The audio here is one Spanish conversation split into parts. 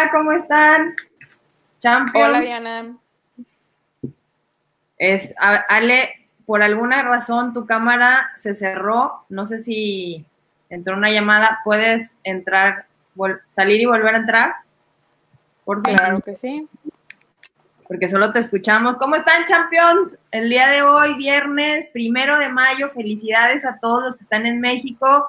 Hola, ¿cómo están? Champions. Hola, Diana. Es, Ale, por alguna razón tu cámara se cerró. No sé si entró una llamada. ¿Puedes entrar, salir y volver a entrar? Por Claro que sí. Porque solo te escuchamos. ¿Cómo están, Champions? El día de hoy, viernes primero de mayo. Felicidades a todos los que están en México,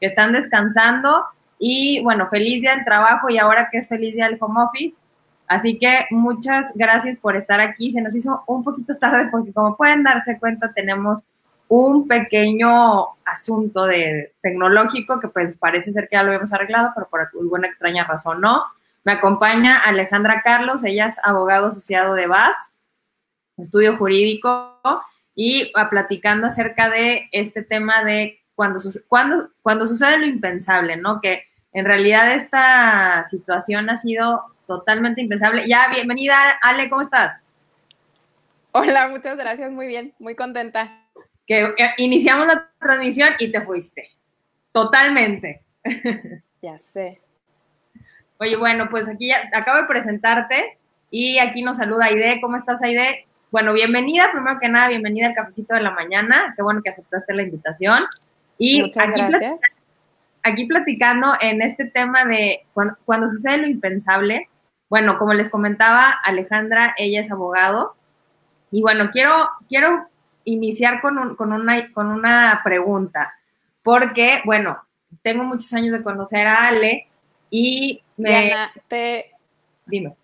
que están descansando. Y bueno, feliz día del trabajo y ahora que es feliz día del home office. Así que muchas gracias por estar aquí. Se nos hizo un poquito tarde porque como pueden darse cuenta tenemos un pequeño asunto de tecnológico que pues parece ser que ya lo hemos arreglado, pero por alguna extraña razón no. Me acompaña Alejandra Carlos, ella es abogado asociado de VAS, estudio jurídico, y platicando acerca de este tema de cuando, cuando, cuando sucede lo impensable, ¿no? Que en realidad esta situación ha sido totalmente impensable. Ya, bienvenida, Ale, ¿cómo estás? Hola, muchas gracias, muy bien, muy contenta. Que, iniciamos la transmisión y te fuiste. Totalmente. Ya sé. Oye, bueno, pues aquí ya acabo de presentarte y aquí nos saluda Aide. ¿Cómo estás, Aide? Bueno, bienvenida, primero que nada, bienvenida al cafecito de la mañana. Qué bueno que aceptaste la invitación. Y Muchas gracias aquí platicando en este tema de cuando, sucede lo impensable, bueno, como les comentaba Alejandra, ella es abogado. Y bueno, quiero, quiero iniciar con, con, una, con una pregunta, porque, bueno, tengo muchos años de conocer a Ale y me... te... Dime.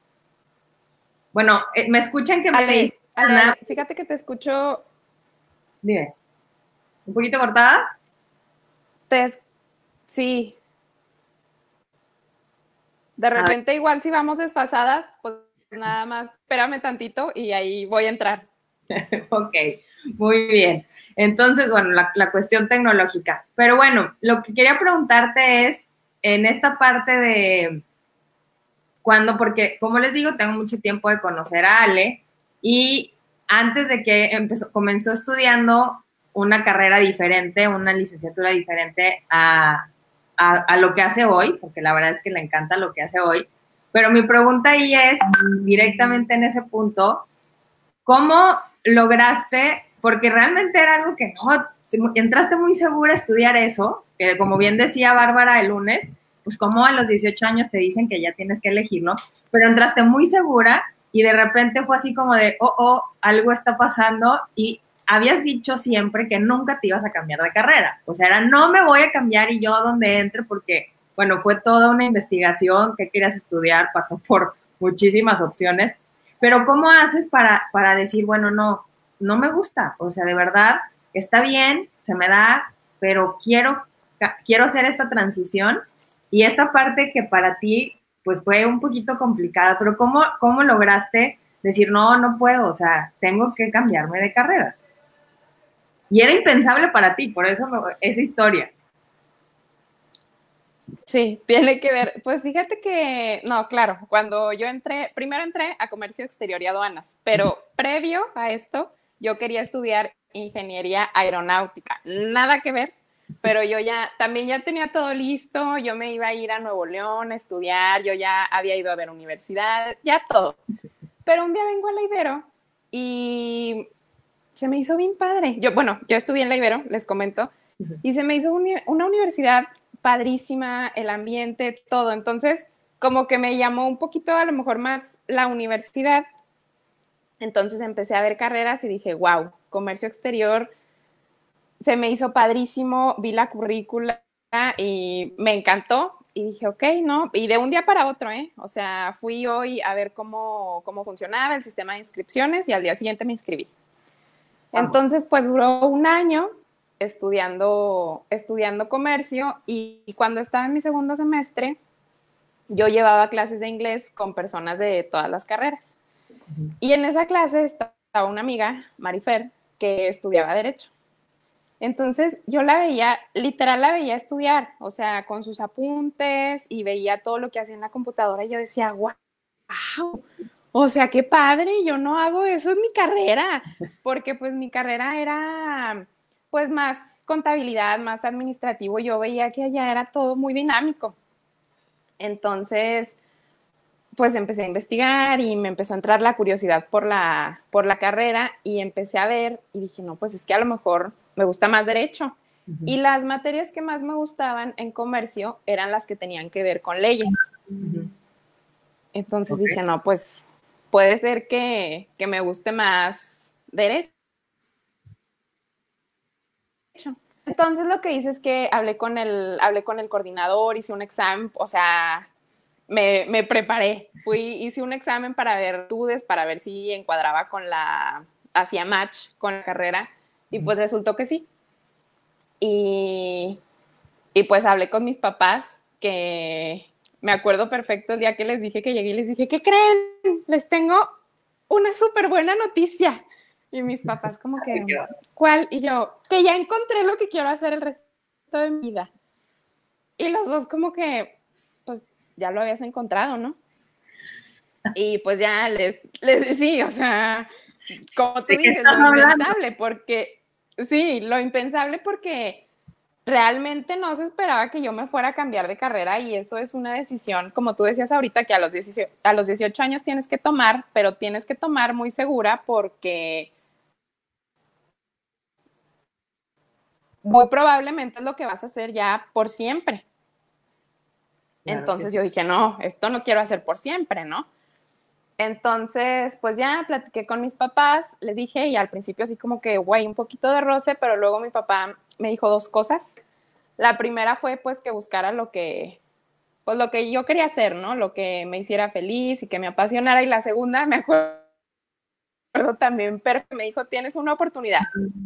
Bueno, eh, ¿me escuchan que me Ale, Ale, fíjate que te escucho... Dime. ¿Un poquito cortada? Te, Sí. De repente, igual si vamos desfasadas, pues nada más, espérame tantito y ahí voy a entrar. ok, muy bien. Entonces, bueno, la, la, cuestión tecnológica. Pero bueno, lo que quería preguntarte es, en esta parte de cuando, porque como les digo, tengo mucho tiempo de conocer a Ale y antes de que empezó, comenzó estudiando una carrera diferente, una licenciatura diferente a, a, lo que hace hoy, porque la verdad es que le encanta lo que hace hoy. Pero mi pregunta ahí es, directamente en ese punto, ¿cómo lograste, porque realmente era algo que no, entraste muy segura a estudiar eso, que como bien decía Bárbara el lunes, pues como a los 18 años te dicen que ya tienes que elegirlo, pero entraste muy segura y de repente fue así como de, oh, oh, algo está pasando y habías dicho siempre que nunca te ibas a cambiar de carrera. O sea, era no me voy a cambiar y yo a donde entre porque, bueno, fue toda una investigación que querías estudiar, pasó por muchísimas opciones. Pero ¿cómo haces para, para decir, bueno, no, no me gusta? O sea, de verdad, está bien, se me da, pero quiero, quiero hacer esta transición y esta parte que para ti, pues fue un poquito complicada, pero ¿cómo, cómo lograste decir, no, no puedo, o sea, tengo que cambiarme de carrera? Y era impensable para ti, por eso esa historia. Sí, tiene que ver. Pues fíjate que, no, claro, cuando yo entré, primero entré a comercio exterior y aduanas, pero previo a esto, yo quería estudiar ingeniería aeronáutica. Nada que ver, pero yo ya, también ya tenía todo listo, yo me iba a ir a Nuevo León a estudiar, yo ya había ido a ver universidad, ya todo. Pero un día vengo a la Ibero y se me hizo bien padre. Yo, bueno, yo estudié en la Ibero, les comento, y se me hizo una universidad padrísima, el ambiente, todo. Entonces, como que me llamó un poquito a lo mejor más la universidad. Entonces empecé a ver carreras y dije, wow, comercio exterior, se me hizo padrísimo, vi la currícula y me encantó. Y dije, ok, ¿no? Y de un día para otro, ¿eh? O sea, fui hoy a ver cómo, cómo funcionaba el sistema de inscripciones y al día siguiente me inscribí. Entonces, pues duró un año estudiando, estudiando comercio y, cuando estaba en mi segundo semestre, yo llevaba clases de inglés con personas de todas las carreras. Y en esa clase estaba una amiga, Marifer, que estudiaba Derecho. Entonces yo la veía, literal la veía estudiar, o sea, con sus apuntes y veía todo lo que hacía en la computadora y yo decía, wow, o sea, qué padre, yo no hago eso en mi carrera, porque pues mi carrera era pues más contabilidad, más administrativo, yo veía que allá era todo muy dinámico. Entonces, pues empecé a investigar y me empezó a entrar la curiosidad por la, por la carrera y empecé a ver y dije, no, pues es que a lo mejor me gusta más derecho. Y las materias que más me gustaban en comercio eran las que tenían que ver con leyes. Entonces dije, no, pues puede ser que, que me guste más derecho. Entonces lo que hice es que hablé con el, hablé con el coordinador, hice un examen, o sea, me, me, preparé. Fui, hice un examen para ver dudes, para ver si encuadraba con la, hacía match con la carrera, y pues resultó que sí. Y, y pues hablé con mis papás, que me acuerdo perfecto el día que les dije que llegué y les dije, ¿qué creen? Les tengo una súper buena noticia. Y mis papás como que, ¿cuál? Y yo, que ya encontré lo que quiero hacer el resto de mi vida. Y los dos como que, pues ya lo habías encontrado, ¿no? Y pues ya les, les sí, o sea, como tú dices, lo impensable, porque, sí, lo impensable porque realmente no se esperaba que yo me fuera a cambiar de carrera y eso es una decisión, como tú decías ahorita, que a los, 18, a los 18 años tienes que tomar, pero tienes que tomar muy segura porque muy probablemente es lo que vas a hacer ya por siempre. Entonces yo dije, no, esto no quiero hacer por siempre, ¿no? Entonces, pues ya platiqué con mis papás, les dije, y al principio así como que, güey, un poquito de roce, pero luego mi papá me dijo dos cosas. La primera fue pues que buscara lo que, pues lo que yo quería hacer, ¿no? Lo que me hiciera feliz y que me apasionara. Y la segunda, me acuerdo también, pero me dijo, tienes una oportunidad,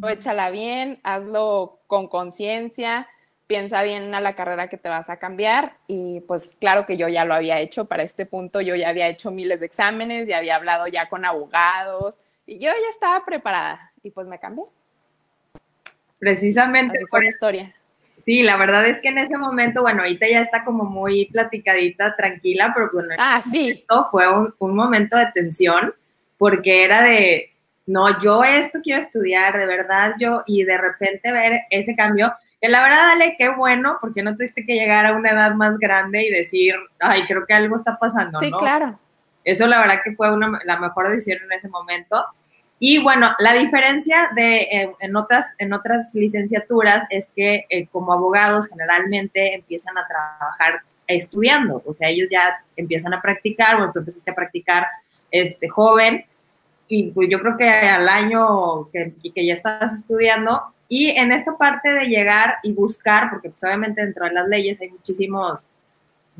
échala bien, hazlo con conciencia, piensa bien a la carrera que te vas a cambiar y pues claro que yo ya lo había hecho para este punto, yo ya había hecho miles de exámenes, ya había hablado ya con abogados y yo ya estaba preparada y pues me cambié. Precisamente por historia. Sí, la verdad es que en ese momento, bueno, ahorita ya está como muy platicadita, tranquila, pero bueno, ah, sí. fue un, un momento de tensión porque era de, no, yo esto quiero estudiar, de verdad yo, y de repente ver ese cambio, que la verdad, dale, qué bueno, porque no tuviste que llegar a una edad más grande y decir, ay, creo que algo está pasando, sí, claro. Eso la verdad que fue una, la mejor decisión en ese momento. Y bueno, la diferencia de eh, en, otras, en otras licenciaturas es que eh, como abogados generalmente empiezan a trabajar estudiando, o sea, ellos ya empiezan a practicar, o tú empezaste a practicar este, joven, y pues yo creo que al año que, que, ya estás estudiando, y en esta parte de llegar y buscar, porque pues obviamente dentro de las leyes hay muchísimos,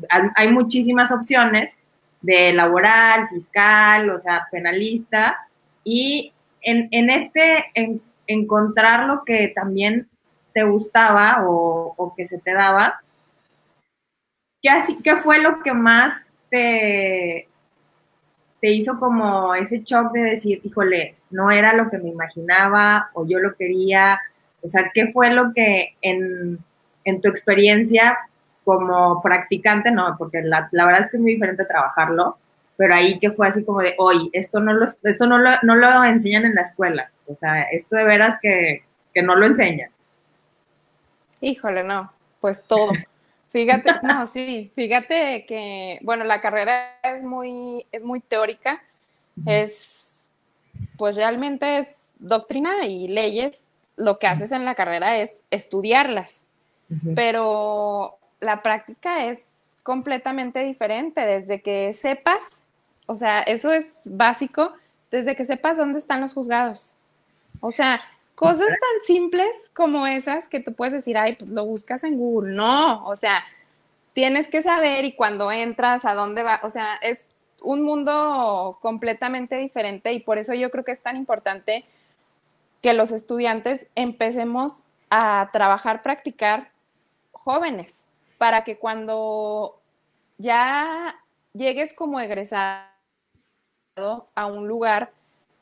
hay muchísimas opciones de laboral, fiscal, o sea, penalista, y en, en este, en, encontrar lo que también te gustaba o, o que se te daba, ¿qué, así, ¿qué fue lo que más te, te hizo como ese shock de decir, híjole, no era lo que me imaginaba o yo lo quería? O sea, ¿qué fue lo que en, tu experiencia como practicante, no, porque la, verdad es que es muy diferente trabajarlo, pero ahí que fue así como de, oye, esto no lo, esto no lo, no lo enseñan en la escuela, o sea, esto de veras que, que no lo enseñan. Híjole, no, pues todo. Fíjate, no, sí, fíjate que, bueno, la carrera es muy, es muy teórica, es, pues realmente es doctrina y leyes, lo que haces en la carrera es estudiarlas, pero la práctica es completamente diferente, desde que sepas, o sea, eso es básico, desde que sepas dónde están los juzgados. O sea, Cosas tan simples como esas que tú puedes decir, ay, pues lo buscas en Google. No, o sea, tienes que saber y cuando entras, a dónde va, o sea, es un mundo completamente diferente y por eso yo creo que es tan importante que los estudiantes empecemos a trabajar, practicar jóvenes, para que cuando ya llegues como egresado a un lugar,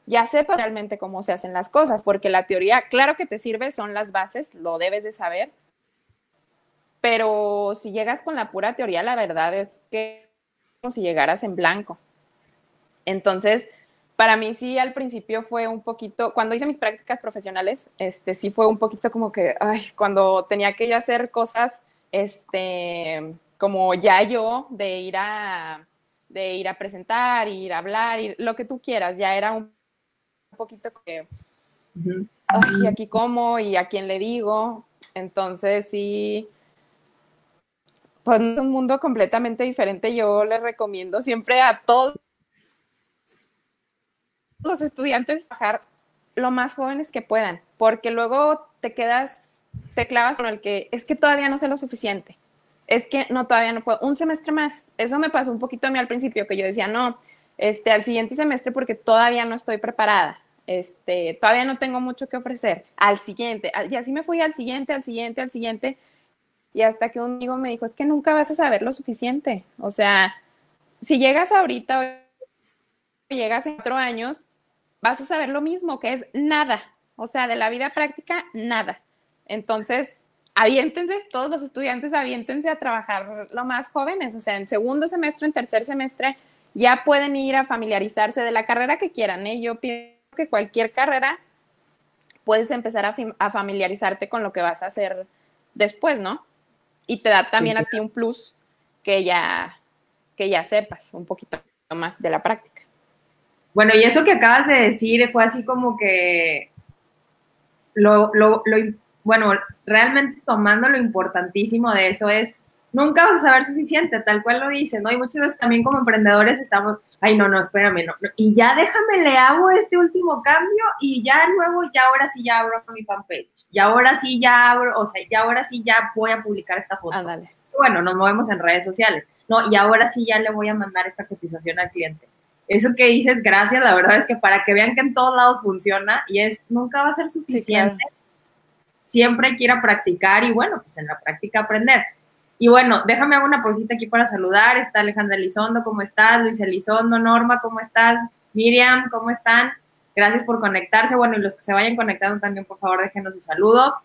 ya sepa realmente cómo se hacen las cosas, porque la teoría, claro que te sirve, son las bases, lo debes de saber, pero si llegas con la pura teoría, la verdad es que como si llegaras en blanco. Entonces, para mí sí al principio fue un poquito, cuando hice mis prácticas profesionales, este sí fue un poquito como que, ay, cuando tenía que hacer cosas, este, como ya yo, de ir a de ir a presentar, ir a hablar, ir, lo que tú quieras, ya era un poquito que, ay, aquí cómo y a quién le digo, entonces sí, pues es un mundo completamente diferente, yo les recomiendo siempre a todos los estudiantes trabajar lo más jóvenes que puedan, porque luego te quedas, te clavas con el que es que todavía no sé lo suficiente, es que no, todavía no puedo, un semestre más. Eso me pasó un poquito a mí al principio, que yo decía, no, este, al siguiente semestre porque todavía no estoy preparada, este, todavía no tengo mucho que ofrecer, al siguiente, y así me fui al siguiente, al siguiente, al siguiente, y hasta que un amigo me dijo, es que nunca vas a saber lo suficiente, o sea, si llegas ahorita o llegas en cuatro años, vas a saber lo mismo, que es nada. O sea, de la vida práctica, nada. Entonces, aviéntense, todos los estudiantes aviéntense a trabajar lo más jóvenes. O sea, en segundo semestre, en tercer semestre, ya pueden ir a familiarizarse de la carrera que quieran. ¿eh? Yo pienso que cualquier carrera puedes empezar a, a, familiarizarte con lo que vas a hacer después, ¿no? Y te da también a ti un plus que ya, que ya sepas un poquito más de la práctica. Bueno, y eso que acabas de decir fue así como que lo, lo, lo, bueno, realmente tomando lo importantísimo de eso es, nunca vas a saber suficiente, tal cual lo dices, ¿no? Y muchas veces también como emprendedores estamos, ay, no, no, espérame, no, y ya déjame, le hago este último cambio y ya luego, ya ahora sí ya abro mi fanpage, y ahora sí ya abro, o sea, ya ahora sí ya voy a publicar esta foto. Ah. Bueno, nos movemos en redes sociales, ¿no? Y ahora sí ya le voy a mandar esta cotización al cliente eso que dices, gracias, la verdad es que para que vean que en todos lados funciona y es, nunca va a ser suficiente. Que ir a practicar y bueno, pues en la práctica aprender. Y bueno, déjame una pausita aquí para saludar. Está Alejandra Elizondo, ¿cómo estás? Luis Elizondo, Norma, ¿cómo estás? Miriam, ¿cómo están? Gracias por conectarse. Bueno, y los que se vayan conectando también, por favor, déjenos un saludo.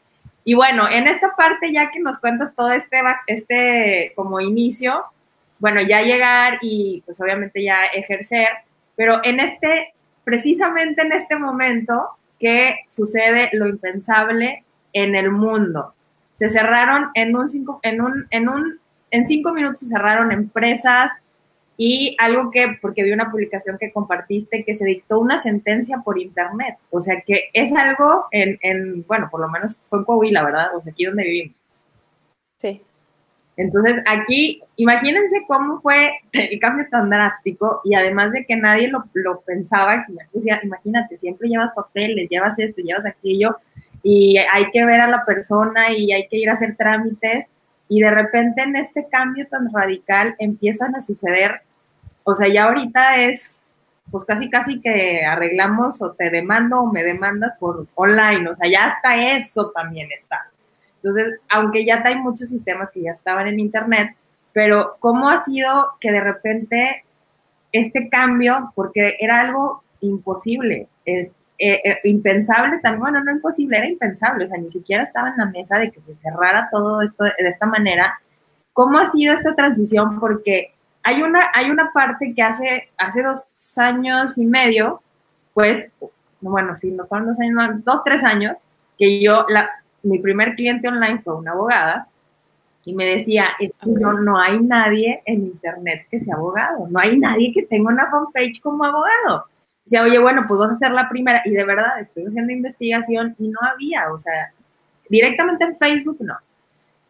Y bueno, en esta parte, ya que nos cuentas todo este, este como inicio, bueno, ya llegar y pues obviamente ya ejercer, pero en este, precisamente en este momento que sucede lo impensable en el mundo. Se cerraron en un cinco, en un, en un, en cinco minutos se cerraron empresas y algo que, porque vi una publicación que compartiste, que se dictó una sentencia por internet. O sea que es algo en, en bueno, por lo menos fue en Coahuila, ¿verdad? O sea, aquí donde vivimos. Sí. Entonces, aquí, imagínense cómo fue el cambio tan drástico y además de que nadie lo, pensaba, imagínate, siempre llevas papeles, llevas esto, llevas aquello y hay que ver a la persona y hay que ir a hacer trámites y de repente en este cambio tan radical empiezan a suceder, o sea, ya ahorita es pues casi casi que arreglamos o te demando o me demandas por online, o sea, ya hasta eso también está. Entonces, aunque ya hay muchos sistemas que ya estaban en Internet, pero ¿cómo ha sido que de repente este cambio, porque era algo imposible, es, eh, eh, impensable también, bueno, no imposible, era impensable, o sea, ni siquiera estaba en la mesa de que se cerrara todo esto de esta manera. ¿Cómo ha sido esta transición? Porque hay una, hay una parte que hace, hace dos años y medio, pues, bueno, sí, no fueron dos años, dos, tres años, que yo, la, mi primer cliente online fue una abogada y me decía, es que no, no hay nadie en internet que sea abogado, no hay nadie que tenga una fanpage como abogado. Decía, oye, bueno, pues vas a ser la primera. Y de verdad, estoy haciendo investigación y no había, o sea, directamente en Facebook no.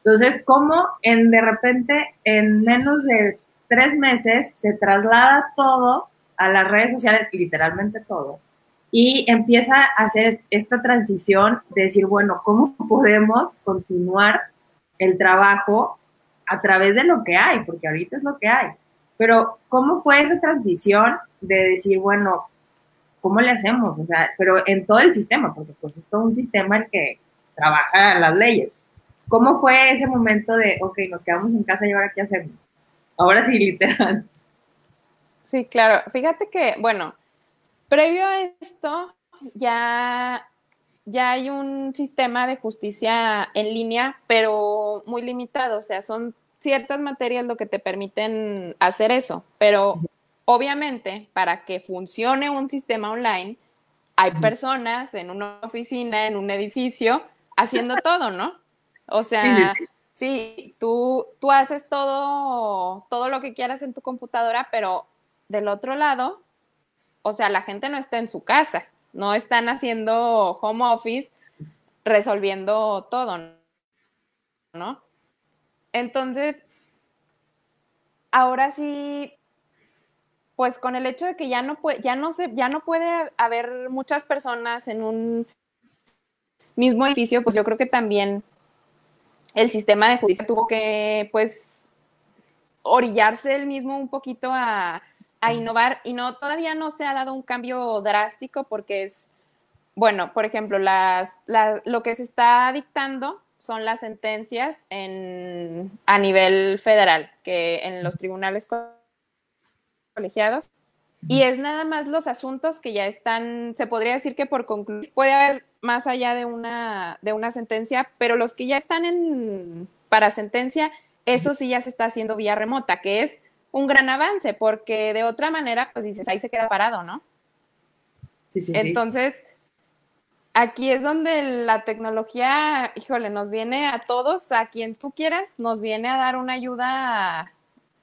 Entonces, ¿cómo en de repente, en menos de tres meses, se traslada todo a las redes sociales, literalmente todo, y empieza a hacer esta transición de decir, bueno, ¿cómo podemos continuar el trabajo a través de lo que hay? Porque ahorita es lo que hay. Pero, ¿cómo fue esa transición de decir, bueno, ¿cómo le hacemos? O sea, pero en todo el sistema, porque pues es todo un sistema el que trabaja las leyes. ¿Cómo fue ese momento de, ok, nos quedamos en casa y ahora qué hacemos? Ahora sí, literal. Sí, claro. Fíjate que, bueno, Previo a esto, ya, ya hay un sistema de justicia en línea, pero muy limitado, o sea, son ciertas materias lo que te permiten hacer eso, pero obviamente para que funcione un sistema online, hay personas en una oficina, en un edificio, haciendo todo, ¿no? O sea, Sí, tú, tú haces todo, todo lo que quieras en tu computadora, pero del otro lado, o sea, la gente no está en su casa, no están haciendo home office resolviendo todo, ¿no? Entonces, ahora sí, pues con el hecho de que ya no puede, ya no se, ya no puede haber muchas personas en un mismo edificio, pues yo creo que también el sistema de justicia tuvo que, pues, orillarse el mismo un poquito a, a innovar. Y no, todavía no se ha dado un cambio drástico porque es, bueno, por ejemplo, las, lo que se está dictando son las sentencias en, a nivel federal, que en los tribunales colegiados. Y es nada más los asuntos que ya están, se podría decir que por concluir, puede haber más allá de una, de una sentencia, pero los que ya están en, para sentencia, eso sí ya se está haciendo vía remota, que es un gran avance, porque de otra manera, pues dices, ahí se queda parado, ¿no? Sí, sí, Entonces, aquí es donde la tecnología, híjole, nos viene a todos, a quien tú quieras, nos viene a dar una ayuda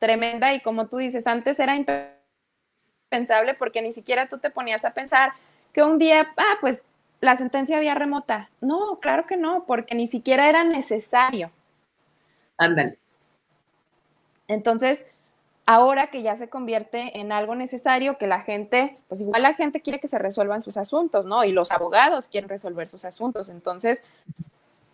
tremenda y como tú dices, antes era impensable porque ni siquiera tú te ponías a pensar que un día, ah, pues la sentencia había remota. No, claro que no, porque ni siquiera era necesario. Ándale. Entonces, ahora que ya se convierte en algo necesario, que la gente, pues igual la gente quiere que se resuelvan sus asuntos, ¿no? Y los abogados quieren resolver sus asuntos. Entonces,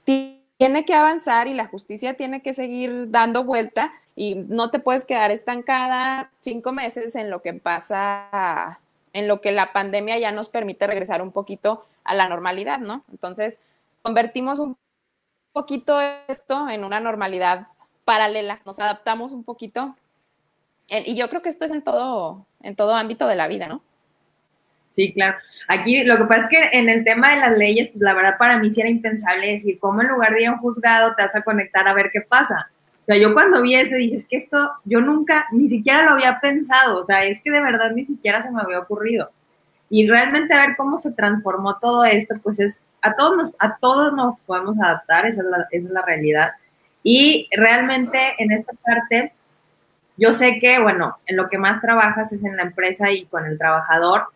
tiene que avanzar y la justicia tiene que seguir dando vuelta y no te puedes quedar estancada cinco meses en lo que pasa, en lo que la pandemia ya nos permite regresar un poquito a la normalidad, ¿no? Entonces, convertimos un poquito esto en una normalidad paralela, nos adaptamos un poquito y yo creo que esto es en todo, en todo ámbito de la vida, ¿no? Sí, claro. Aquí lo que pasa es que en el tema de las leyes, pues la verdad para mí sí era impensable decir, ¿cómo en lugar de ir a un juzgado te vas a conectar a ver qué pasa? Sea, yo cuando vi eso dije, es que esto yo nunca, ni siquiera lo había pensado, o sea, es que de verdad ni siquiera se me había ocurrido. Y realmente a ver cómo se transformó todo esto, pues es, a todos nos, a todos nos podemos adaptar, esa es la, esa es la realidad. Y realmente en esta parte, yo sé que, bueno, en lo que más trabajas es en la empresa y con el trabajador.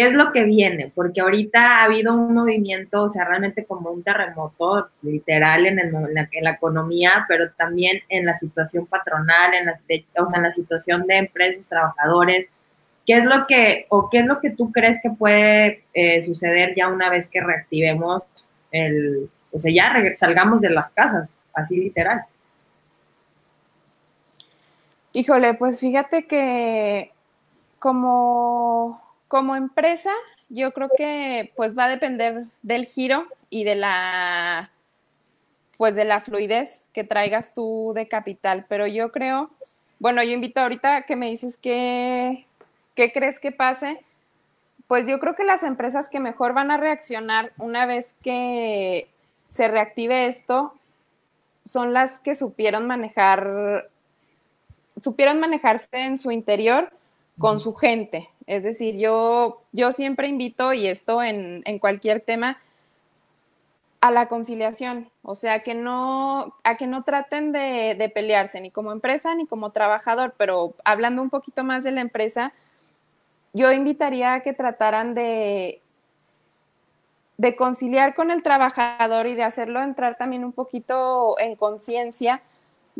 ¿Qué es lo que viene? Porque ahorita ha habido un movimiento, o sea, realmente como un terremoto literal en, la, economía, pero también en la situación patronal, en la, o sea, en la situación de empresas, trabajadores. ¿Qué es lo que, o qué es lo que tú crees que puede eh, suceder ya una vez que reactivemos el, o sea, ya salgamos de las casas, así literal? Híjole, pues fíjate que como, como empresa, yo creo que pues va a depender del giro y de la pues de la fluidez que traigas tú de capital. Pero yo creo, bueno, yo invito ahorita que me dices que, qué crees que pase. Pues yo creo que las empresas que mejor van a reaccionar una vez que se reactive esto son las que supieron manejar supieron manejarse en su interior con su gente. Es decir, yo, yo siempre invito, y esto en, cualquier tema, a la conciliación, o sea, que no, a que no traten de, de, pelearse ni como empresa ni como trabajador, pero hablando un poquito más de la empresa, yo invitaría a que trataran de, de conciliar con el trabajador y de hacerlo entrar también un poquito en conciencia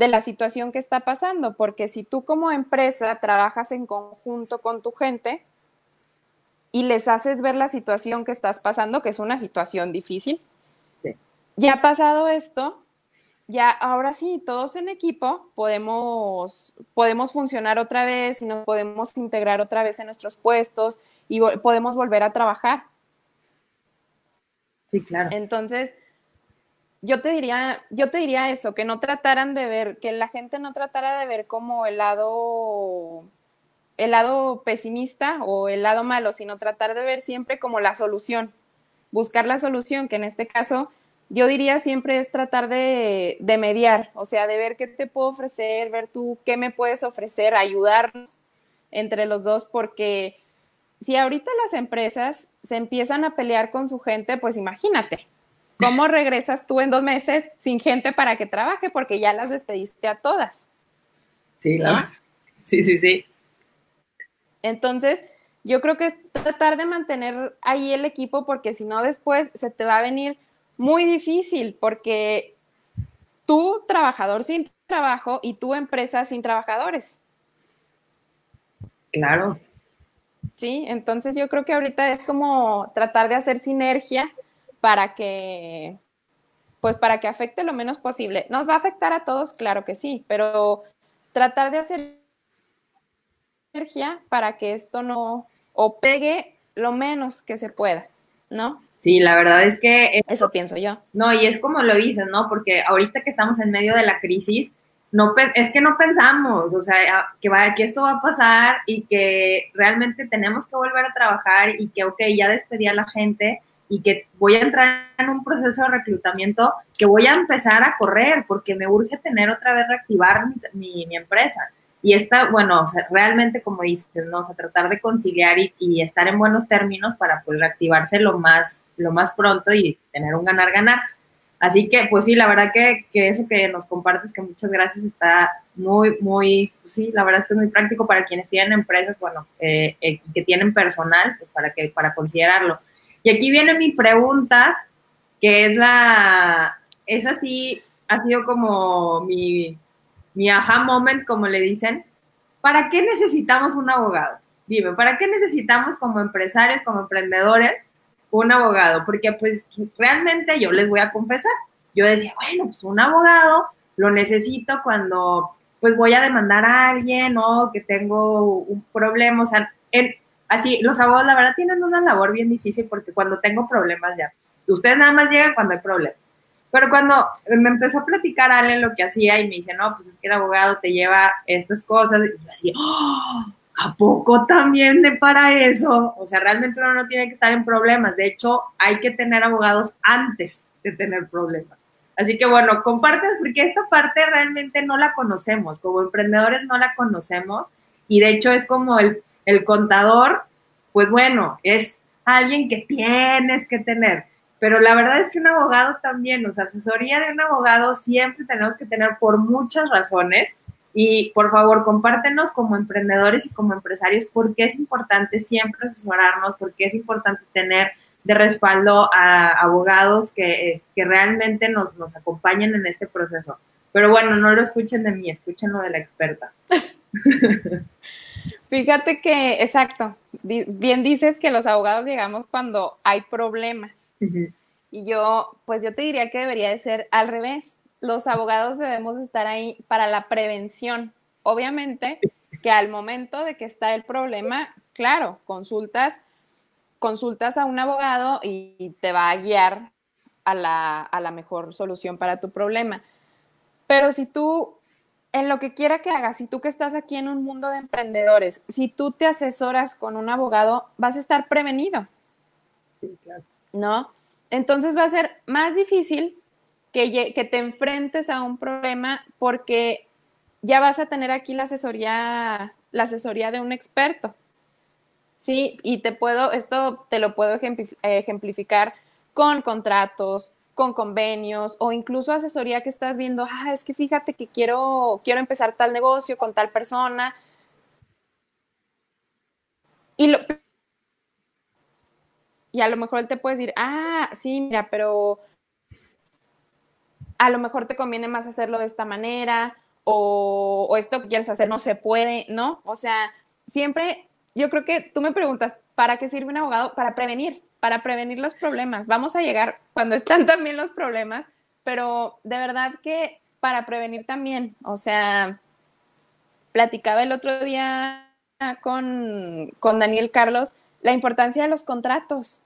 de la situación que está pasando, porque si tú como empresa trabajas en conjunto con tu gente y les haces ver la situación que estás pasando, que es una situación difícil, ya ha pasado esto, ya ahora sí, todos en equipo podemos, podemos funcionar otra vez y nos podemos integrar otra vez en nuestros puestos y podemos volver a trabajar. Sí, claro. Entonces, yo te diría, yo te diría eso, que no trataran de ver, que la gente no tratara de ver como el lado, el lado pesimista o el lado malo, sino tratar de ver siempre como la solución, buscar la solución, que en este caso yo diría siempre es tratar de, de mediar, o sea, de ver qué te puedo ofrecer, ver tú qué me puedes ofrecer, ayudarnos entre los dos, porque si ahorita las empresas se empiezan a pelear con su gente, pues imagínate, ¿cómo regresas tú en dos meses sin gente para que trabaje? Porque ya las despediste a todas. Sí, la Sí, sí, sí. Entonces, yo creo que es tratar de mantener ahí el equipo porque si no después se te va a venir muy difícil porque tú trabajador sin trabajo y tu empresa sin trabajadores. Claro. Sí, entonces yo creo que ahorita es como tratar de hacer sinergia para que, pues para que afecte lo menos posible. Nos va a afectar a todos, claro que sí, pero tratar de hacer energía para que esto no o pegue lo menos que se pueda, ¿no? Sí, la verdad es que... Eso pienso yo. No, y es como lo dices, ¿no? Porque ahorita que estamos en medio de la crisis, no es que no pensamos, o sea, que, va, que esto va a pasar y que realmente tenemos que volver a trabajar y que, ok, ya despedí a la gente y que voy a entrar en un proceso de reclutamiento que voy a empezar a correr porque me urge tener otra vez reactivar mi, mi empresa. Y esta, bueno, realmente como dices, ¿no? O sea, tratar de conciliar y, estar en buenos términos para pues reactivarse lo más, lo más pronto y tener un ganar-ganar. Así que, pues sí, la verdad que, que, eso que nos compartes, que muchas gracias, está muy, muy, pues sí, la verdad es que es muy práctico para quienes tienen empresas, bueno, eh, eh, que tienen personal, pues para, que, para considerarlo. Y aquí viene mi pregunta, que es la, esa sí ha sido como mi, mi aha moment, como le dicen, ¿para qué necesitamos un abogado? Dime, ¿para qué necesitamos como empresarios, como emprendedores, un abogado? Porque pues realmente yo les voy a confesar, yo decía, bueno, pues un abogado lo necesito cuando pues voy a demandar a alguien o que tengo un problema, o sea, así, los abogados la verdad tienen una labor bien difícil porque cuando tengo problemas ya, ustedes nada más llegan cuando hay problemas. Pero cuando me empezó a platicar Ale lo que hacía y me dice, no, pues es que el abogado te lleva estas cosas, y yo así, ¡Oh! ¿a poco también de para eso? O sea, realmente uno no tiene que estar en problemas. De hecho, hay que tener abogados antes de tener problemas. Así que bueno, compartes porque esta parte realmente no la conocemos, como emprendedores no la conocemos y de hecho es como el, el contador, pues bueno, es alguien que tienes que tener pero la verdad es que un abogado también, o sea, asesoría de un abogado siempre tenemos que tener por muchas razones. Y por favor, compártenos como emprendedores y como empresarios por qué es importante siempre asesorarnos, por qué es importante tener de respaldo a abogados que, que realmente nos, nos acompañen en este proceso. Pero bueno, no lo escuchen de mí, escúchenlo de la experta. Fíjate que, exacto, bien dices que los abogados llegamos cuando hay problemas y yo, pues yo te diría que debería de ser al revés. Los abogados debemos estar ahí para la prevención. Obviamente que al momento de que está el problema, claro, consultas, consultas a un abogado y te va a guiar a la, a la mejor solución para tu problema. Pero si tú, en lo que quiera que hagas, si tú que estás aquí en un mundo de emprendedores, si tú te asesoras con un abogado, vas a estar prevenido. Sí, claro. ¿no? Entonces va a ser más difícil que, que te enfrentes a un problema porque ya vas a tener aquí la asesoría, la asesoría de un experto. Sí, y te puedo, esto te lo puedo ejemplificar con contratos, con convenios o incluso asesoría que estás viendo, ah, es que fíjate que quiero, quiero empezar tal negocio con tal persona. Y lo, y a lo mejor él te puede decir, ah, sí, mira, pero a lo mejor te conviene más hacerlo de esta manera o, esto que quieres hacer no se puede, ¿no? O sea, siempre yo creo que tú me preguntas, ¿para qué sirve un abogado? Para prevenir, para prevenir los problemas. Vamos a llegar cuando están también los problemas, pero de verdad que para prevenir también, o sea, platicaba el otro día con, con Daniel Carlos la importancia de los contratos.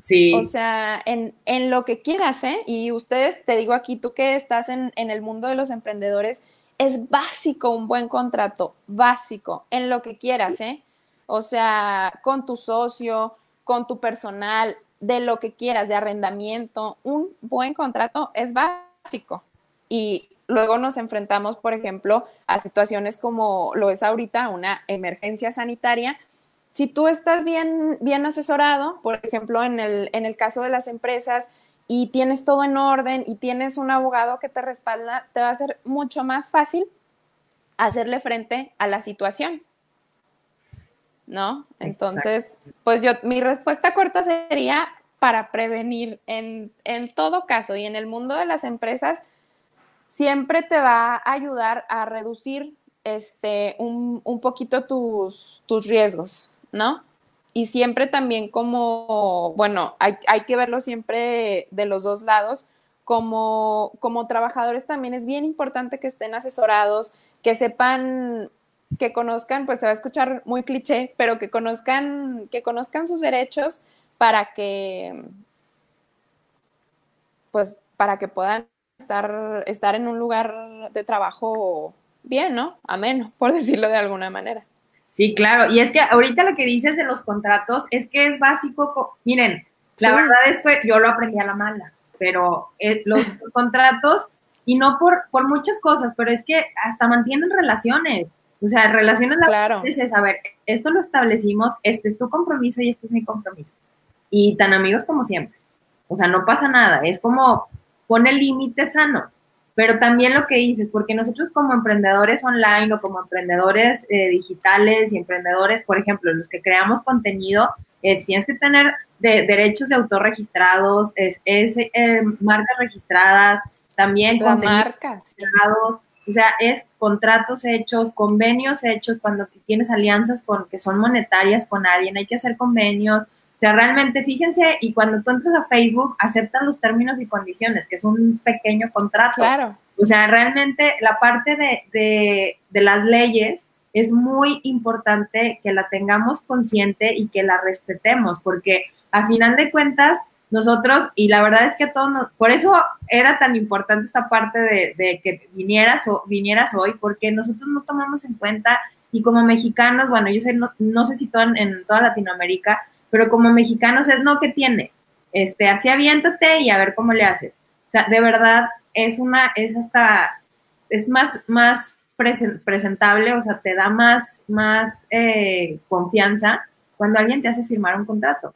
Sí. O sea, en, lo que quieras, ¿eh? Y ustedes, te digo aquí, tú que estás en, en el mundo de los emprendedores, es básico un buen contrato, básico, en lo que quieras, ¿eh? O sea, con tu socio, con tu personal, de lo que quieras, de arrendamiento, un buen contrato es básico. Y luego nos enfrentamos, por ejemplo, a situaciones como lo es ahorita, una emergencia sanitaria, si tú estás bien, bien asesorado, por ejemplo, en el, en el caso de las empresas, y tienes todo en orden y tienes un abogado que te respalda, te va a ser mucho más fácil hacerle frente a la situación. ¿No? Entonces, pues yo, mi respuesta corta sería para prevenir en, en todo caso y en el mundo de las empresas, siempre te va a ayudar a reducir este, un, un poquito tus, tus riesgos, ¿no? Y siempre también como, bueno, hay, hay, que verlo siempre de los dos lados. Como, como trabajadores también es bien importante que estén asesorados, que sepan, que conozcan, pues se va a escuchar muy cliché, pero que conozcan, que conozcan sus derechos para que, pues, para que puedan estar, estar en un lugar de trabajo bien, ¿no? Ameno, por decirlo de alguna manera. Sí, claro. Y es que ahorita lo que dices de los contratos es que es básico. Miren, la verdad es que yo lo aprendí a la mala, pero eh, los contratos, y no por, por muchas cosas, pero es que hasta mantienen relaciones. O sea, relaciones claro. es, a ver, esto lo establecimos, este es tu compromiso y este es mi compromiso. Y tan amigos como siempre. O sea, no pasa nada. Es como pone límites sanos pero también lo que dices, porque nosotros como emprendedores online o como emprendedores eh, digitales y emprendedores, por ejemplo, los que creamos contenido, es, tienes que tener de, derechos de autor registrados, es, es eh, marcas registradas, también marcas. O sea, es contratos hechos, convenios hechos, cuando tienes alianzas con que son monetarias con alguien, hay que hacer convenios, o sea, realmente fíjense, y cuando tú entras a Facebook, aceptan los términos y condiciones, que es un pequeño contrato. Claro. O sea, realmente la parte de, de, de las leyes es muy importante que la tengamos consciente y que la respetemos, porque a final de cuentas, nosotros, y la verdad es que todos nos, por eso era tan importante esta parte de, que vinieras o vinieras hoy, porque nosotros no tomamos en cuenta, y como mexicanos, bueno, yo sé, no, no sé si todo en, en toda Latinoamérica, pero como mexicanos es no que tiene, este, así aviéntate y a ver cómo le haces. O sea, de verdad es una, es hasta, es más, más presentable, o sea, te da más, más eh, confianza cuando alguien te hace firmar un contrato.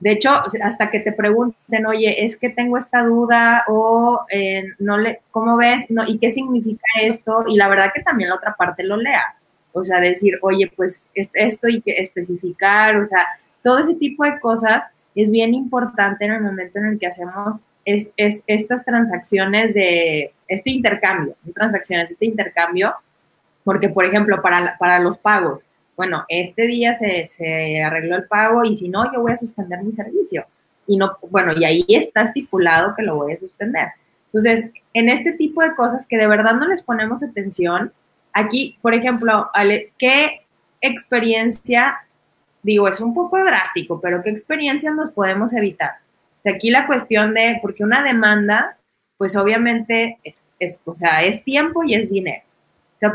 De hecho, hasta que te pregunten, oye, es que tengo esta duda o eh, no le, ¿cómo ves? No, ¿Y qué significa esto? Y la verdad que también la otra parte lo lea. O sea, decir, oye, pues esto y que especificar, o sea, todo ese tipo de cosas es bien importante en el momento en el que hacemos es, estas transacciones de este intercambio, transacciones, este intercambio, porque por ejemplo, para, para los pagos, bueno, este día se, se, arregló el pago y si no, yo voy a suspender mi servicio. Y no, bueno, y ahí está estipulado que lo voy a suspender. Entonces, en este tipo de cosas que de verdad no les ponemos atención, aquí, por ejemplo, ¿qué experiencia digo, es un poco drástico, pero ¿qué experiencias nos podemos evitar? Aquí la cuestión de, porque una demanda, pues obviamente es, o sea, es tiempo y es dinero.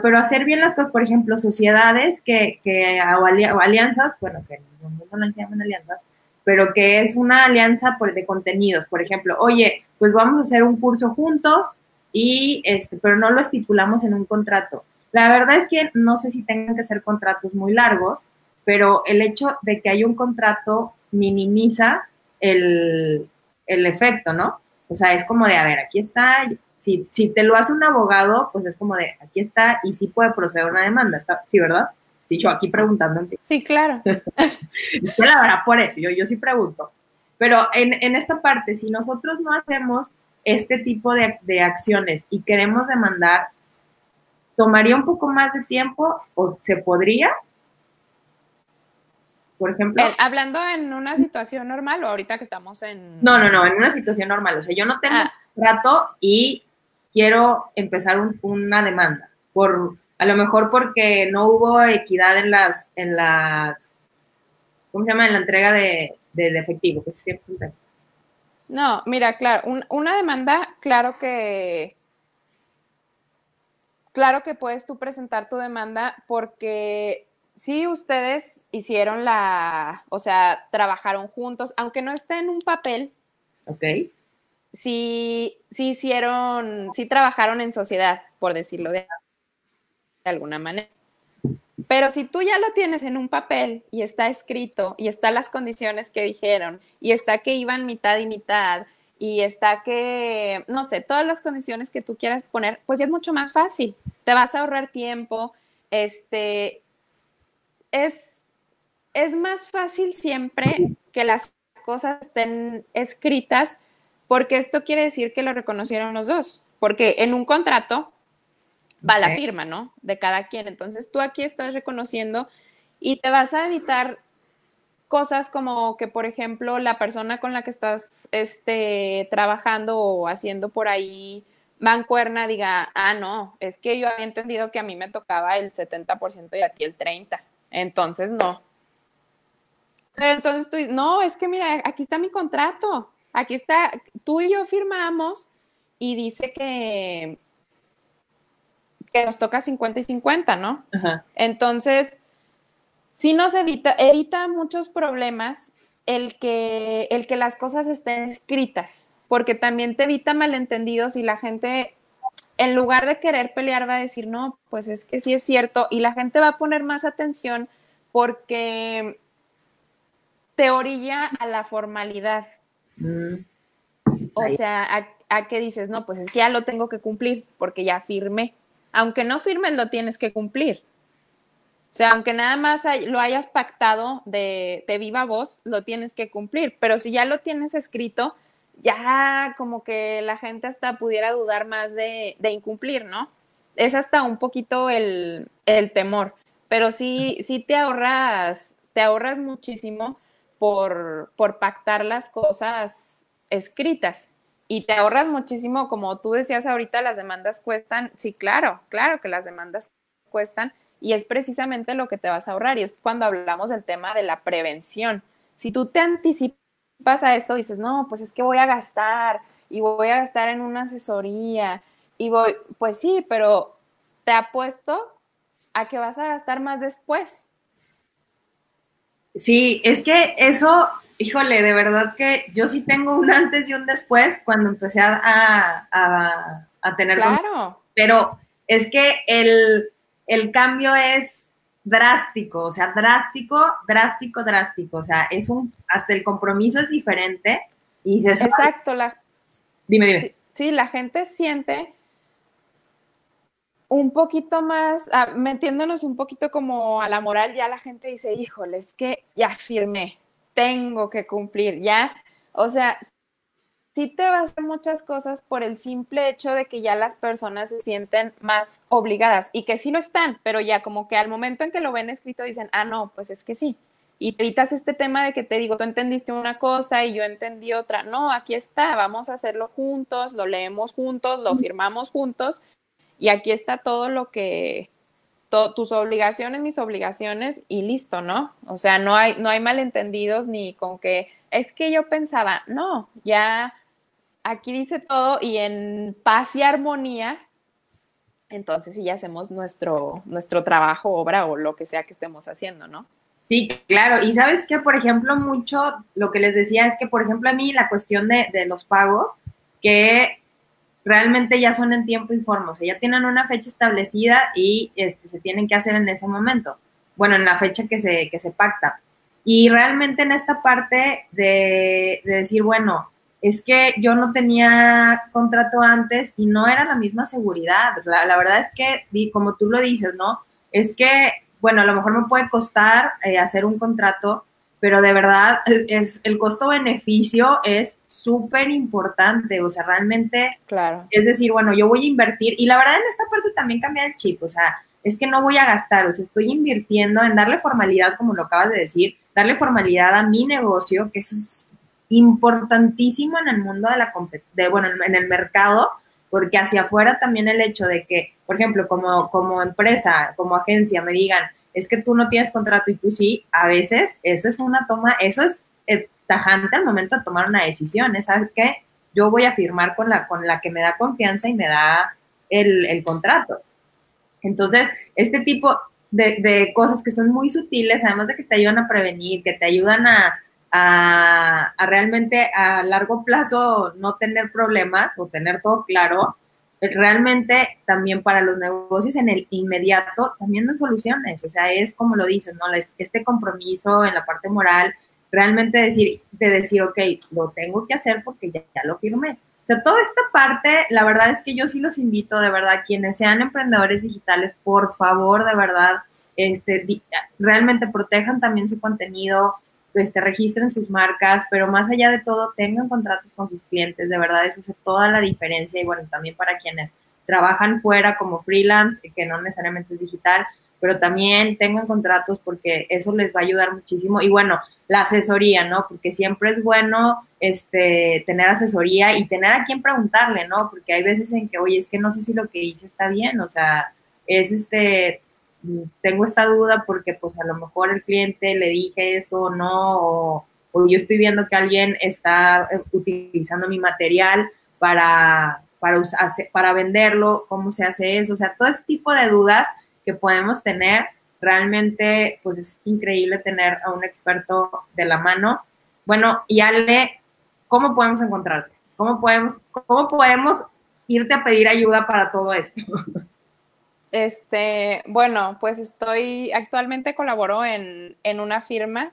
Pero hacer bien las cosas, por ejemplo, sociedades que, que o, alianzas, bueno, que no, no se llaman alianzas, pero que es una alianza de contenidos. Por ejemplo, oye, pues vamos a hacer un curso juntos y este, pero no lo estipulamos en un contrato. La verdad es que no sé si tengan que ser contratos muy largos, pero el hecho de que haya un contrato minimiza el, efecto, ¿no? O sea, es como de, a ver, aquí está, si, si te lo hace un abogado, pues es como de, aquí está y sí puede proceder una demanda, ¿está? ¿sí, verdad? Sí, yo aquí preguntando. Sí, claro. yo la verdad, por eso, yo, yo sí pregunto. Pero en, en esta parte, si nosotros no hacemos este tipo de, de acciones y queremos demandar, ¿tomaría un poco más de tiempo o se podría? por ejemplo. hablando en una situación normal o ahorita que estamos en. No, no, no, en una situación normal. O sea, yo no tengo ah. trato y quiero empezar una demanda. Por, a lo mejor porque no hubo equidad en las, en las, ¿cómo se llama? En la entrega de, de, efectivo, que siempre. No, mira, claro, una demanda, claro que, claro que puedes tú presentar tu demanda porque sí ustedes hicieron la, o sea, trabajaron juntos, aunque no esté en un papel. Ok. Sí, sí hicieron, sí trabajaron en sociedad, por decirlo de, alguna manera. Pero si tú ya lo tienes en un papel y está escrito y están las condiciones que dijeron y está que iban mitad y mitad y está que, no sé, todas las condiciones que tú quieras poner, pues ya es mucho más fácil. Te vas a ahorrar tiempo, este, es, es más fácil siempre que las cosas estén escritas, porque esto quiere decir que lo reconocieron los dos, porque en un contrato va la firma, ¿no? De cada quien. Entonces tú aquí estás reconociendo y te vas a evitar cosas como que, por ejemplo, la persona con la que estás este, trabajando o haciendo por ahí mancuerna diga, ah, no, es que yo había entendido que a mí me tocaba el 70% y a ti el 30%. Entonces, no. Pero entonces tú dices, no, es que mira, aquí está mi contrato. Aquí está, tú y yo firmamos y dice que, que nos toca 50 y 50, ¿no? Entonces, sí nos evita, evita muchos problemas el que, el que las cosas estén escritas, porque también te evita malentendidos y la gente, en lugar de querer pelear, va a decir, no, pues es que sí es cierto, y la gente va a poner más atención porque te orilla a la formalidad. O sea, a, a que dices, no, pues es que ya lo tengo que cumplir porque ya firmé. Aunque no firmes, lo tienes que cumplir. O sea, aunque nada más lo hayas pactado de, viva voz, lo tienes que cumplir. Pero si ya lo tienes escrito, ya como que la gente hasta pudiera dudar más de, incumplir, ¿no? Es hasta un poquito el, temor. Pero sí, sí te ahorras, te ahorras muchísimo por, pactar las cosas escritas. Y te ahorras muchísimo, como tú decías ahorita, las demandas cuestan. Sí, claro, claro que las demandas cuestan y es precisamente lo que te vas a ahorrar y es cuando hablamos del tema de la prevención. Si tú te anticipas a eso, dices, no, pues es que voy a gastar y voy a gastar en una asesoría y voy, pues sí, pero te apuesto a que vas a gastar más después. Sí, es que eso, híjole, de verdad que yo sí tengo un antes y un después cuando empecé a, a, tener... Claro. Pero es que el, el cambio es drástico, o sea, drástico, drástico, drástico, o sea, es un, hasta el compromiso es diferente y se... Exacto, la... Dime, dime. Sí, la gente siente un poquito más, ah, metiéndonos un poquito como a la moral, ya la gente dice, híjole, es que ya firmé, tengo que cumplir, ya, o sea, sí te va a hacer muchas cosas por el simple hecho de que ya las personas se sienten más obligadas y que sí lo están, pero ya como que al momento en que lo ven escrito dicen, ah, no, pues es que sí. Y te evitas este tema de que te digo, tú entendiste una cosa y yo entendí otra. No, aquí está, vamos a hacerlo juntos, lo leemos juntos, lo firmamos juntos y aquí está todo lo que, tus obligaciones, mis obligaciones y listo, ¿no? O sea, no hay, no hay malentendidos ni con que es que yo pensaba, no, ya aquí dice todo y en paz y armonía, entonces sí ya hacemos nuestro, nuestro trabajo, obra o lo que sea que estemos haciendo, ¿no? Sí, claro. Y sabes que, por ejemplo, mucho lo que les decía es que, por ejemplo, a mí la cuestión de, de los pagos, que realmente ya son en tiempo y forma, o sea, ya tienen una fecha establecida y este, se tienen que hacer en ese momento, bueno, en la fecha que se, que se pacta. Y realmente en esta parte de, de decir, bueno, es que yo no tenía contrato antes y no era la misma seguridad. La, verdad es que, como tú lo dices, ¿no? Es que, bueno, a lo mejor me puede costar eh, hacer un contrato, pero de verdad es, el costo-beneficio es súper importante. O sea, realmente, claro. es decir, bueno, yo voy a invertir y la verdad en esta parte también cambia el chip. O sea, es que no voy a gastar, o sea, estoy invirtiendo en darle formalidad, como lo acabas de decir, darle formalidad a mi negocio, que eso es importantísimo en el mundo de la de, bueno, en el mercado, porque hacia afuera también el hecho de que, por ejemplo, como, como empresa, como agencia, me digan, es que tú no tienes contrato y tú sí, a veces eso es una toma, eso es eh, tajante al momento de tomar una decisión, ¿eh? ¿sabes qué? Yo voy a firmar con la, con la que me da confianza y me da el, el contrato. Entonces, este tipo de, de, cosas que son muy sutiles, además de que te ayudan a prevenir, que te ayudan a, a, realmente a largo plazo no tener problemas o tener todo claro, realmente también para los negocios en el inmediato también no soluciones, o sea, es como lo dices, ¿no? Este compromiso en la parte moral realmente decir, de decir, ok, lo tengo que hacer porque ya, ya lo firmé. O sea, toda esta parte, la verdad es que yo sí los invito, de verdad, quienes sean emprendedores digitales, por favor, de verdad, este, realmente protejan también su contenido, este, registren sus marcas, pero más allá de todo, tengan contratos con sus clientes, de verdad, eso hace toda la diferencia y bueno, también para quienes trabajan fuera como freelance, que no necesariamente es digital, pero también tengan contratos porque eso les va a ayudar muchísimo. Y bueno, la asesoría, ¿no? Porque siempre es bueno este, tener asesoría y tener a quien preguntarle, ¿no? Porque hay veces en que, oye, es que no sé si lo que hice está bien, o sea, es este, tengo esta duda porque pues a lo mejor el cliente le dije esto o no, o, yo estoy viendo que alguien está eh, utilizando mi material para, para, para venderlo, cómo se hace eso, o sea, todo ese tipo de dudas que podemos tener, realmente pues es increíble tener a un experto de la mano. Bueno, y Ale, ¿cómo podemos encontrarte? ¿Cómo podemos, cómo podemos irte a pedir ayuda para todo esto? Este, bueno, pues estoy, actualmente colaboro en, en una firma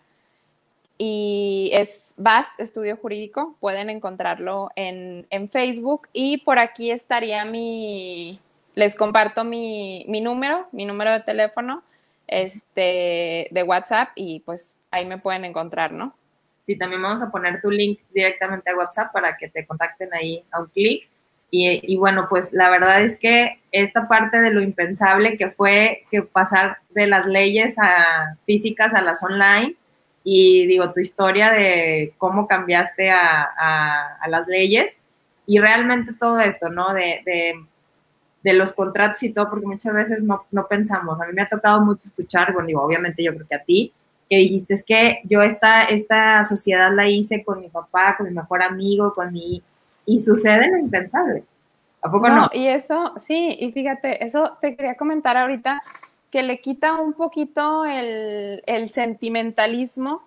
y es VAS, Estudio Jurídico, pueden encontrarlo en, en, Facebook y por aquí estaría mi, les comparto mi, mi, número, mi número de teléfono, este, de WhatsApp y pues ahí me pueden encontrar, ¿no? Sí, también vamos a poner tu link directamente a WhatsApp para que te contacten ahí a un clic y, bueno, pues la verdad es que esta parte de lo impensable que fue que pasar de las leyes a físicas a las online y digo, tu historia de cómo cambiaste a, las leyes y realmente todo esto, ¿no? De, de, los contratos y todo, porque muchas veces no, no, pensamos. A mí me ha tocado mucho escuchar, bueno, digo, obviamente yo creo que a ti, que dijiste, es que yo esta, esta sociedad la hice con mi papá, con mi mejor amigo, con mi y sucede lo impensable. ¿A poco no, Y eso, sí, y fíjate, eso te quería comentar ahorita, que le quita un poquito el, el sentimentalismo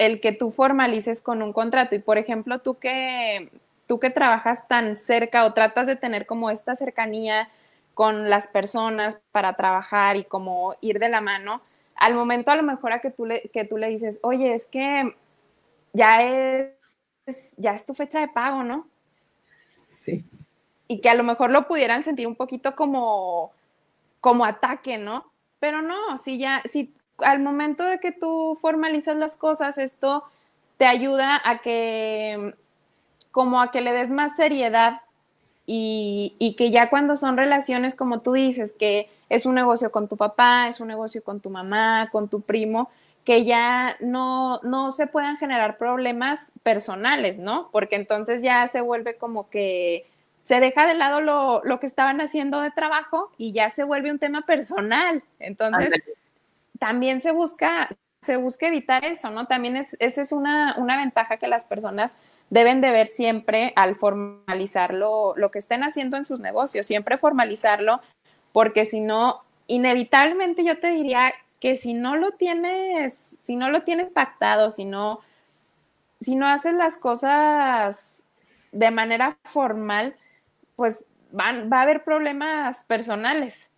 el que tú formalices con un contrato. Y por ejemplo, tú que, tú que trabajas tan cerca o tratas de tener como esta cercanía con las personas para trabajar y como ir de la mano, al momento a lo mejor a que tú le, que tú le dices, oye, es que ya es, ya es tu fecha de pago, ¿no? Sí. Y que a lo mejor lo pudieran sentir un poquito como, como ataque, ¿no? Pero no, si ya, si al momento de que tú formalizas las cosas, esto te ayuda a que, como a que le des más seriedad y, y, que ya cuando son relaciones, como tú dices, que es un negocio con tu papá, es un negocio con tu mamá, con tu primo, que ya no, no se puedan generar problemas personales, ¿no? Porque entonces ya se vuelve como que se deja de lado lo, lo que estaban haciendo de trabajo y ya se vuelve un tema personal. Entonces, también se busca, se busca evitar eso, ¿no? También es, esa es una, una ventaja que las personas deben de ver siempre al formalizar lo, lo que estén haciendo en sus negocios, siempre formalizarlo, porque si no, inevitablemente yo te diría que si no lo tienes, si no lo tienes pactado, si no, si no haces las cosas de manera formal, pues van, va a haber problemas personales.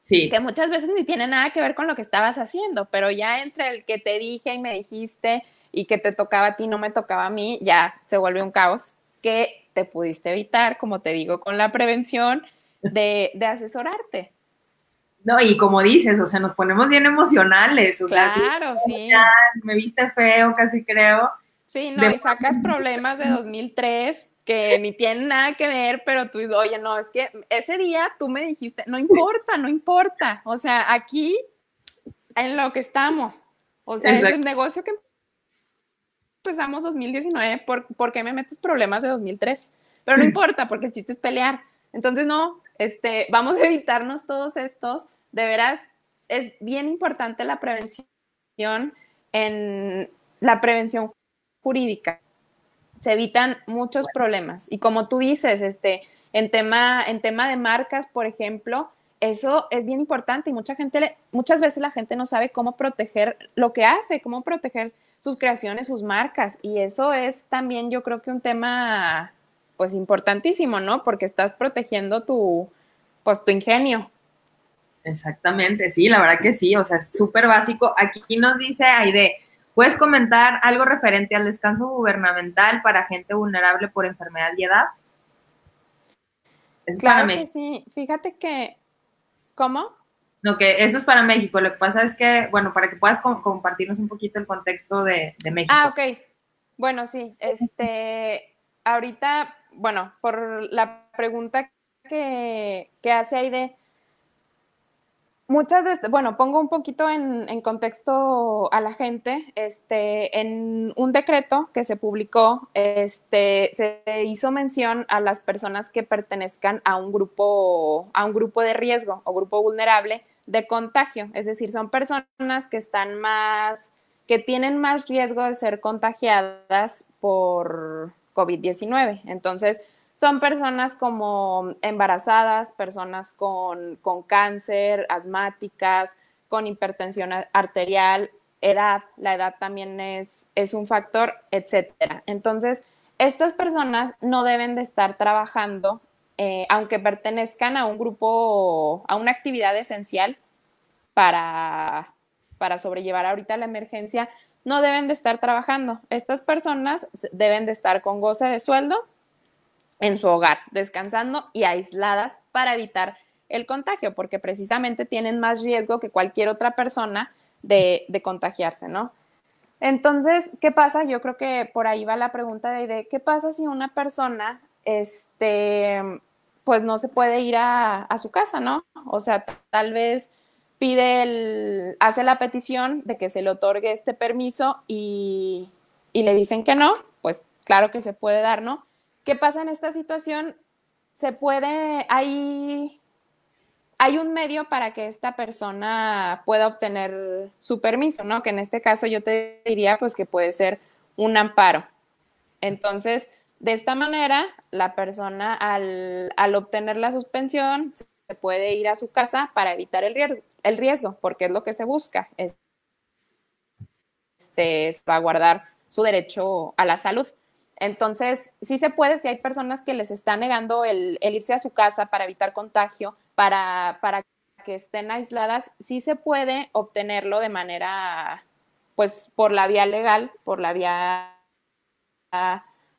Sí. Que muchas veces ni tienen nada que ver con lo que estabas haciendo, pero ya entre el que te dije y me dijiste y que te tocaba a ti, no me tocaba a mí, ya se vuelve un caos que te pudiste evitar, como te digo, con la prevención de, de asesorarte. No, y como dices, o sea, nos ponemos bien emocionales. O claro, sí. me viste feo, casi creo. Sí, no, y sacas problemas de 2003 que ni tienen nada que ver, pero tú, oye, no, es que ese día tú me dijiste, no importa, no importa. O sea, aquí en lo que estamos. O sea, es el negocio que empezamos 2019, ¿por, ¿por qué me metes problemas de 2003? Pero no importa, porque el chiste es pelear. Entonces, no, este, vamos a evitarnos todos estos de veras es bien importante la prevención en la prevención jurídica. Se evitan muchos problemas. Y como tú dices, este, en tema, en tema de marcas, por ejemplo, eso es bien importante y mucha gente, muchas veces la gente no sabe cómo proteger lo que hace, cómo proteger sus creaciones, sus marcas. Y eso es también, yo creo que un tema, pues, importantísimo, ¿no? Porque estás protegiendo tu, pues, tu ingenio. Exactamente, sí, la verdad que sí, o sea, es súper básico. Aquí nos dice Aide, ¿Puedes comentar algo referente al descanso gubernamental para gente vulnerable por enfermedad y edad? claro que sí. Fíjate que, ¿cómo? No, que eso es para México. Lo que pasa es que, bueno, para que puedas compartirnos un poquito el contexto de, de México. Ah, ok. Bueno, sí. Este, ahorita, bueno, por la pregunta que, que hace Aide, muchas de, bueno, pongo un poquito en, en, contexto a la gente, este, en un decreto que se publicó, este, se hizo mención a las personas que pertenezcan a un grupo, a un grupo de riesgo o grupo vulnerable de contagio, es decir, son personas que están más, que tienen más riesgo de ser contagiadas por COVID-19. Entonces, son personas como embarazadas, personas con, cáncer, asmáticas, con hipertensión arterial, edad, la edad también es, es un factor, etcétera. Entonces, estas personas no deben de estar trabajando, eh, aunque pertenezcan a un grupo, a una actividad esencial para, para sobrellevar ahorita la emergencia, no deben de estar trabajando. Estas personas deben de estar con goce de sueldo en su hogar, descansando y aisladas para evitar el contagio, porque precisamente tienen más riesgo que cualquier otra persona de, contagiarse, ¿no? Entonces, ¿qué pasa? Yo creo que por ahí va la pregunta de, ¿qué pasa si una persona, este, pues no se puede ir a, su casa, ¿no? O sea, tal vez pide el, hace la petición de que se le otorgue este permiso y, y le dicen que no, pues claro que se puede dar, ¿no? ¿Qué pasa en esta situación? Se puede, hay, hay un medio para que esta persona pueda obtener su permiso, ¿no? Que en este caso yo te diría pues que puede ser un amparo. Entonces, de esta manera, la persona al, obtener la suspensión se puede ir a su casa para evitar el riesgo, el riesgo porque es lo que se busca, es, este, es guardar su derecho a la salud. Entonces, sí se puede, si hay personas que les está negando el, irse a su casa para evitar contagio, para, que estén aisladas, sí se puede obtenerlo de manera, pues, por la vía legal, por la vía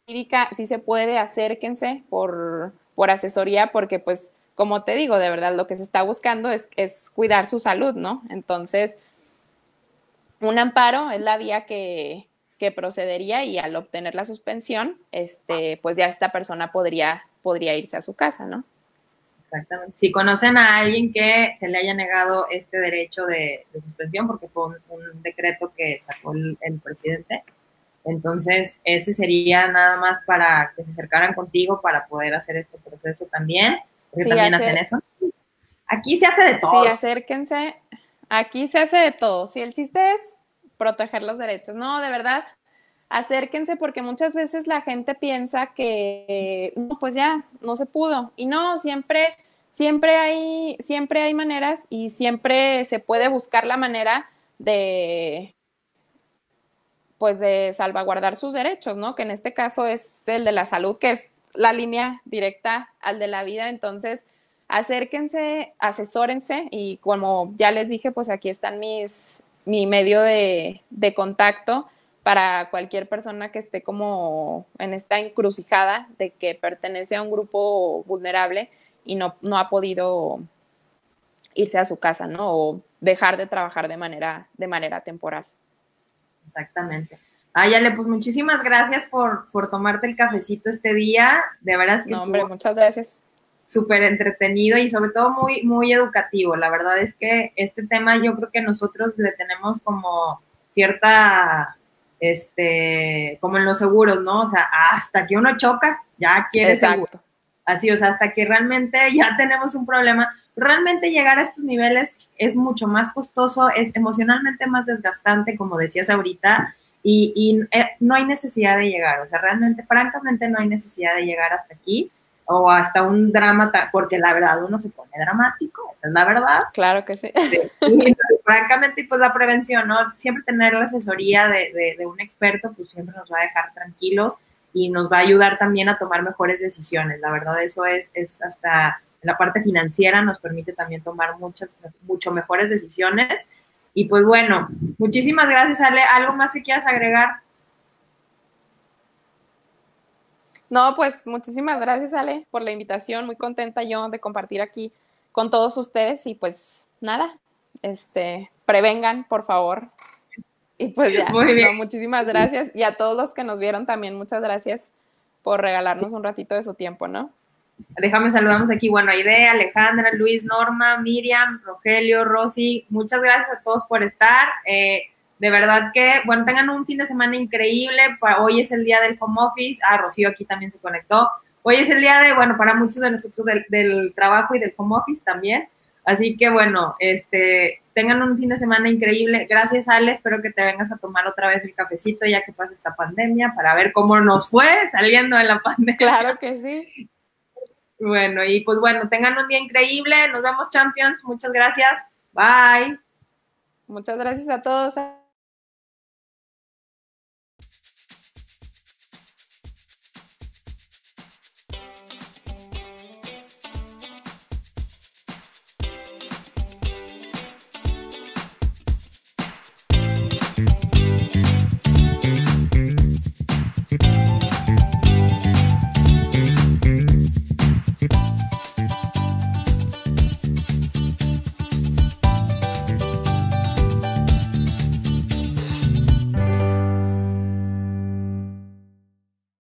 cívica, sí se puede, acérquense por, por asesoría, porque, pues, como te digo, de verdad, lo que se está buscando es, es cuidar su salud, ¿no? Entonces, un amparo es la vía que, que procedería y al obtener la suspensión, este, pues ya esta persona podría, podría irse a su casa, ¿no? Exactamente. Si conocen a alguien que se le haya negado este derecho de, suspensión, porque fue un, decreto que sacó el, presidente, entonces ese sería nada más para que se acercaran contigo para poder hacer este proceso también, porque también hacen eso. Aquí se hace de todo. Sí, acérquense. Aquí se hace de todo. Si el chiste es proteger los derechos. No, de verdad, acérquense porque muchas veces la gente piensa que, no, pues ya, no se pudo. Y no, siempre, siempre hay, siempre hay maneras y siempre se puede buscar la manera de, pues de salvaguardar sus derechos, ¿no? Que en este caso es el de la salud, que es la línea directa al de la vida. Entonces, acérquense, asesórense y como ya les dije, pues aquí están mis, mi medio de, contacto para cualquier persona que esté como en esta encrucijada de que pertenece a un grupo vulnerable y no, no ha podido irse a su casa, ¿no? O dejar de trabajar de manera, de manera temporal. Exactamente. Ayale, pues muchísimas gracias por, por tomarte el cafecito este día. De verdad que no, hombre, muchas gracias súper entretenido y sobre todo muy, muy educativo. La verdad es que este tema yo creo que nosotros le tenemos como cierta, este, como en los seguros, ¿no? O sea, hasta que uno choca, ya quiere seguro. Así, o sea, hasta que realmente ya tenemos un problema. Realmente llegar a estos niveles es mucho más costoso, es emocionalmente más desgastante, como decías ahorita, y, y eh, no hay necesidad de llegar. O sea, realmente, francamente, no hay necesidad de llegar hasta aquí o hasta un drama, porque la verdad uno se pone dramático, esa es la verdad. Claro que sí. Y, francamente, pues la prevención, ¿no? Siempre tener la asesoría de, de, un experto, pues siempre nos va a dejar tranquilos y nos va a ayudar también a tomar mejores decisiones. La verdad, eso es, es hasta la parte financiera nos permite también tomar muchas, mucho mejores decisiones Y pues bueno, muchísimas gracias, Ale. ¿Algo más que quieras agregar? No, pues muchísimas gracias, Ale, por la invitación. Muy contenta yo de compartir aquí con todos ustedes y pues nada, este, prevengan, por favor. Y pues ya, Muy bien. muchísimas gracias. Y a todos los que nos vieron también, muchas gracias por regalarnos un ratito de su tiempo, ¿no? Déjame saludamos aquí, bueno, Aide, Alejandra, Luis, Norma, Miriam, Rogelio, Rosy, muchas gracias a todos por estar. Eh, de verdad que, bueno, tengan un fin de semana increíble. Hoy es el día del home office. Ah, Rocío aquí también se conectó. Hoy es el día de, bueno, para muchos de nosotros del, trabajo y del home office también. Así que, bueno, este, tengan un fin de semana increíble. Gracias, Ale. Espero que te vengas a tomar otra vez el cafecito ya que pasa esta pandemia para ver cómo nos fue saliendo de la pandemia. Claro que sí. Bueno, y pues bueno, tengan un día increíble. Nos vemos, Champions. Muchas gracias. Bye. Muchas gracias a todos.